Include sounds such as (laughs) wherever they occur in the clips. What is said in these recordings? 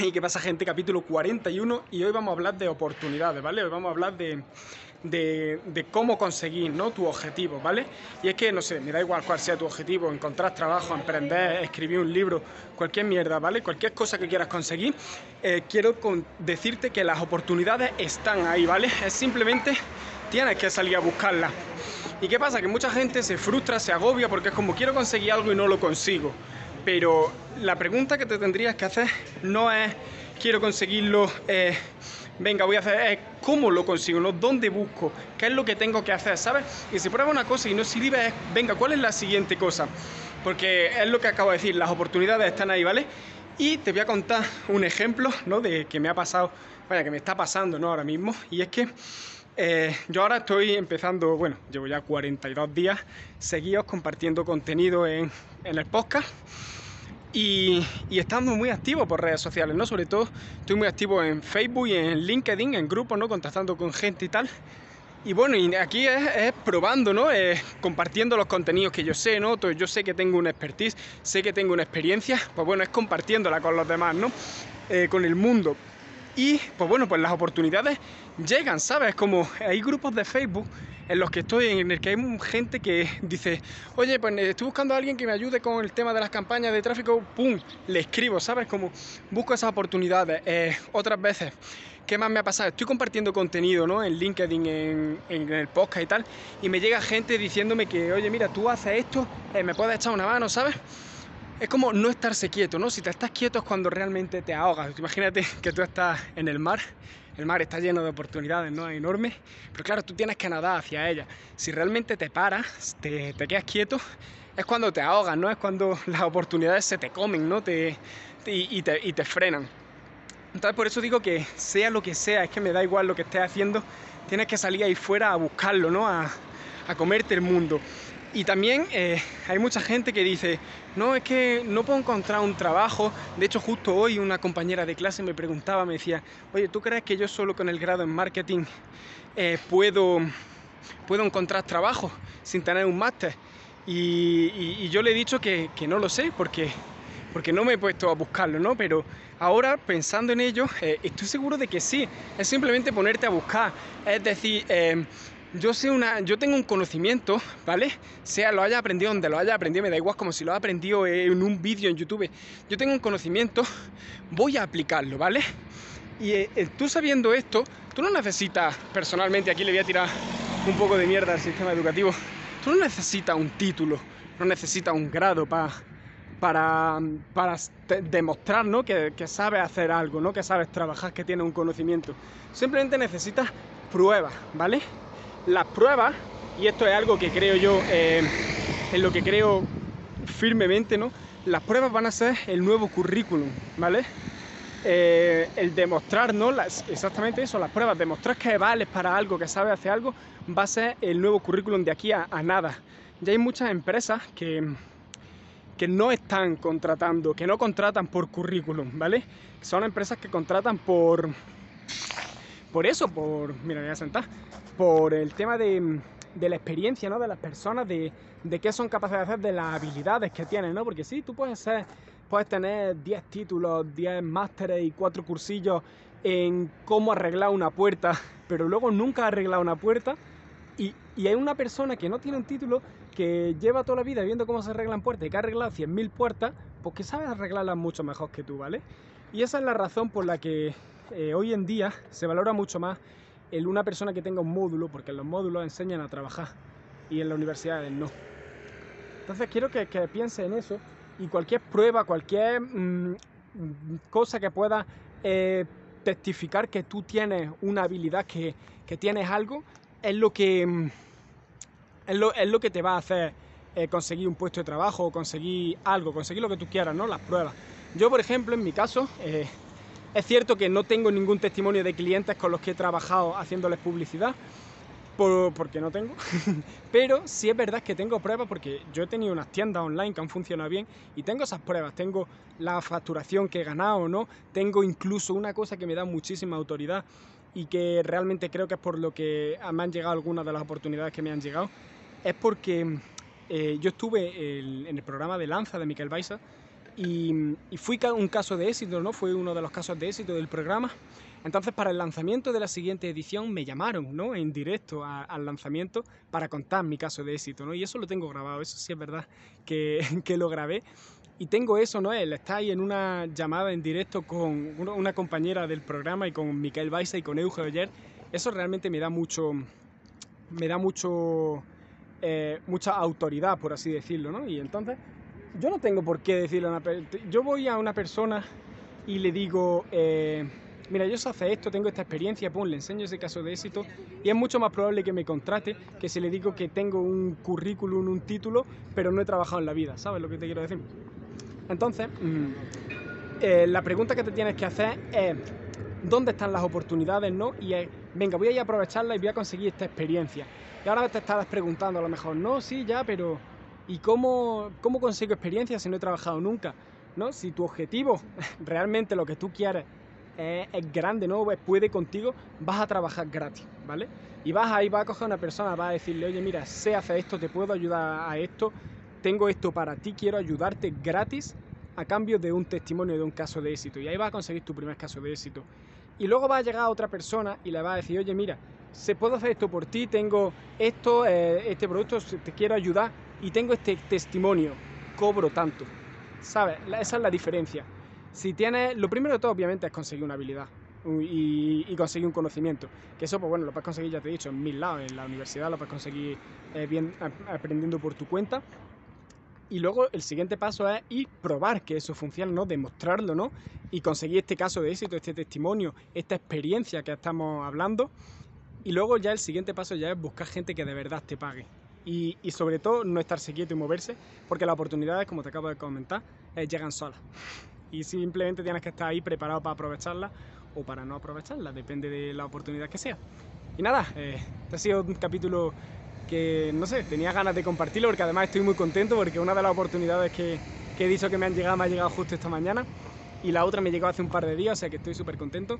¿Y qué pasa gente? Capítulo 41 y hoy vamos a hablar de oportunidades, ¿vale? Hoy vamos a hablar de, de, cómo conseguir ¿no? tu objetivo, ¿vale? Y es que, no sé, me da igual cuál sea tu objetivo, encontrar trabajo, emprender, escribir un libro, cualquier mierda, ¿vale? Cualquier cosa que quieras conseguir, eh, quiero decirte que las oportunidades están ahí, ¿vale? Es simplemente tienes que salir a buscarlas. ¿Y qué pasa? Que mucha gente se frustra, se agobia porque es como quiero conseguir algo y no lo consigo pero la pregunta que te tendrías que hacer no es quiero conseguirlo, eh, venga, voy a hacer, es cómo lo consigo, ¿no? ¿Dónde busco? ¿Qué es lo que tengo que hacer? ¿Sabes? Y si prueba una cosa y no sirve, es, venga, ¿cuál es la siguiente cosa? Porque es lo que acabo de decir, las oportunidades están ahí, ¿vale? Y te voy a contar un ejemplo, ¿no? De que me ha pasado, vaya, que me está pasando, ¿no? Ahora mismo, y es que eh, yo ahora estoy empezando, bueno, llevo ya 42 días seguidos compartiendo contenido en, en el podcast y, estando muy activo por redes sociales, ¿no? Sobre todo estoy muy activo en Facebook y en LinkedIn, en grupos, ¿no? Contactando con gente y tal. Y bueno, y aquí es, probando, ¿no? compartiendo los contenidos que yo sé, ¿no? Yo sé que tengo una expertise, sé que tengo una experiencia, pues bueno, es compartiéndola con los demás, ¿no? Eh, con el mundo. Y pues bueno, pues las oportunidades llegan, ¿sabes? Como hay grupos de Facebook en los que estoy, en el que hay gente que dice, oye, pues estoy buscando a alguien que me ayude con el tema de las campañas de tráfico, ¡pum! Le escribo, ¿sabes? Como busco esas oportunidades. Eh, otras veces, ¿qué más me ha pasado? Estoy compartiendo contenido, ¿no? En LinkedIn, en, el podcast y tal, y me llega gente diciéndome que, oye, mira, tú haces esto, eh, me puedes echar una mano, ¿sabes? Es como no estarse quieto, ¿no? Si te estás quieto es cuando realmente te ahogas. Imagínate que tú estás en el mar, el mar está lleno de oportunidades, ¿no? Enormes, pero claro, tú tienes que nadar hacia ella. Si realmente te paras, te, quedas quieto, es cuando te ahogas, ¿no? Es cuando las oportunidades se te comen, ¿no? Te, y, te, y te frenan. Entonces por eso digo que sea lo que sea, es que me da igual lo que estés haciendo, tienes que salir ahí fuera a buscarlo, ¿no? A, a comerte el mundo. Y también eh, hay mucha gente que dice, no, es que no puedo encontrar un trabajo. De hecho, justo hoy una compañera de clase me preguntaba, me decía, oye, ¿tú crees que yo solo con el grado en marketing eh, puedo, puedo encontrar trabajo sin tener un máster? Y, yo le he dicho que, no lo sé, porque, porque no me he puesto a buscarlo, ¿no? Pero ahora, pensando en ello, eh, estoy seguro de que sí. Es simplemente ponerte a buscar. Es decir, yo sé una, yo tengo un conocimiento, ¿vale? Sea lo haya aprendido donde lo haya aprendido, me da igual como si lo haya aprendido en un vídeo en YouTube. Yo tengo un conocimiento, voy a aplicarlo, ¿vale? Y eh, eh, tú sabiendo esto, tú no necesitas, personalmente, aquí le voy a tirar un poco de mierda al sistema educativo, tú no necesitas un título, no necesitas un grado para para, para demostrar ¿no? que, que, sabes hacer algo, ¿no? que sabes trabajar, que tienes un conocimiento. Simplemente necesitas pruebas, ¿vale? Las pruebas, y esto es algo que creo yo, eh, en lo que creo firmemente, ¿no? Las pruebas van a ser el nuevo currículum, ¿vale? Eh, el demostrar, ¿no? exactamente eso, las pruebas, demostrar que vales para algo, que sabes hacer algo, va a ser el nuevo currículum de aquí a, nada. Ya hay muchas empresas que, que no están contratando, que no contratan por currículum, ¿vale? Son empresas que contratan por, por eso, por, mira, voy a sentar, por el tema de, la experiencia, ¿no? De las personas, de, qué son capaces de hacer, de las habilidades que tienen, ¿no? Porque sí, tú puedes ser, puedes tener 10 títulos, 10 másteres y 4 cursillos en cómo arreglar una puerta, (laughs) pero luego nunca ha arreglado una puerta y, hay una persona que no tiene un título que lleva toda la vida viendo cómo se arreglan puertas y que ha arreglado 100.000 puertas, pues que sabe arreglarlas mucho mejor que tú, ¿vale? Y esa es la razón por la que eh, hoy en día se valora mucho más el una persona que tenga un módulo, porque en los módulos enseñan a trabajar y en las universidades no. Entonces quiero que, que piense en eso y cualquier prueba, cualquier mm, cosa que pueda eh, testificar que tú tienes una habilidad, que, tienes algo, es lo que, mm, es lo, que te va a hacer eh, conseguir un puesto de trabajo conseguir algo, conseguir lo que tú quieras, ¿no? Las pruebas. Yo, por ejemplo, en mi caso, es cierto que no tengo ningún testimonio de clientes con los que he trabajado haciéndoles publicidad, porque no tengo, (laughs) pero sí es verdad que tengo pruebas porque yo he tenido unas tiendas online que han funcionado bien y tengo esas pruebas, tengo la facturación que he ganado, ¿no? Tengo incluso una cosa que me da muchísima autoridad y que realmente creo que es por lo que me han llegado algunas de las oportunidades que me han llegado, es porque eh, yo estuve en el programa de Lanza de Miquel Baiza y, fui un caso de éxito, ¿no? Fue uno de los casos de éxito del programa. Entonces, para el lanzamiento de la siguiente edición me llamaron, ¿no? En directo al lanzamiento para contar mi caso de éxito, ¿no? Y eso lo tengo grabado, eso sí es verdad que, (laughs) que lo grabé. Y tengo eso, ¿no? Él está ahí en una llamada en directo con una compañera del programa y con Miquel Baiza y con Euge ayer. Eso realmente me da mucho, me da mucho, eh, mucha autoridad, por así decirlo, ¿no? Y entonces, yo no tengo por qué decirle a una persona, yo voy a una persona y le digo, eh, mira, yo sé hacer esto, tengo esta experiencia, pum, le enseño ese caso de éxito y es mucho más probable que me contrate que si le digo que tengo un currículum, un título, pero no he trabajado en la vida, ¿sabes lo que te quiero decir? Entonces, mm, eh, la pregunta que te tienes que hacer es, ¿dónde están las oportunidades, no? Y es, venga, voy a aprovecharla y voy a conseguir esta experiencia. Y ahora te estarás preguntando a lo mejor, no, sí, ya, pero ¿y cómo, cómo consigo experiencia si no he trabajado nunca? ¿No? Si tu objetivo, (laughs) realmente lo que tú quieres es, grande, ¿no? Puede contigo, vas a trabajar gratis, ¿vale? Y vas ahí, vas a coger a una persona, vas a decirle, oye, mira, sé hacer esto, te puedo ayudar a esto, tengo esto para ti, quiero ayudarte gratis a cambio de un testimonio de un caso de éxito. Y ahí vas a conseguir tu primer caso de éxito. Y luego va a llegar otra persona y le va a decir, oye, mira, se puedo hacer esto por ti, tengo esto, eh, este producto, te quiero ayudar y tengo este testimonio, cobro tanto. ¿Sabes? Esa es la diferencia. Si tienes, lo primero de todo obviamente es conseguir una habilidad y, conseguir un conocimiento. Que eso, pues bueno, lo puedes conseguir, ya te he dicho, en mil lados. En la universidad lo puedes conseguir eh, bien aprendiendo por tu cuenta. Y luego el siguiente paso es ir probar que eso funciona, ¿no? Demostrarlo, ¿no? Y conseguir este caso de éxito, este testimonio, esta experiencia que estamos hablando. Y luego ya el siguiente paso ya es buscar gente que de verdad te pague. Y, y sobre todo no estarse quieto y moverse, porque las oportunidades, como te acabo de comentar, eh, llegan solas y simplemente tienes que estar ahí preparado para aprovecharla o para no aprovecharla, depende de la oportunidad que sea. Y nada, eh, este ha sido un capítulo que, no sé, tenía ganas de compartirlo porque además estoy muy contento porque una de las oportunidades que, que he dicho que me han llegado me ha llegado justo esta mañana y la otra me llegó hace un par de días, o sea que estoy súper contento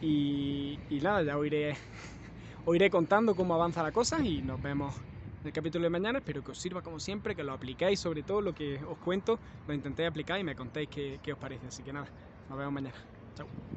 y, y, nada, ya os iré, (laughs) os iré contando cómo avanza la cosa y nos vemos el capítulo de mañana. Espero que os sirva como siempre, que lo aplicáis, sobre todo lo que os cuento, lo intentéis aplicar y me contéis qué, qué os parece. Así que nada, nos vemos mañana. Chao.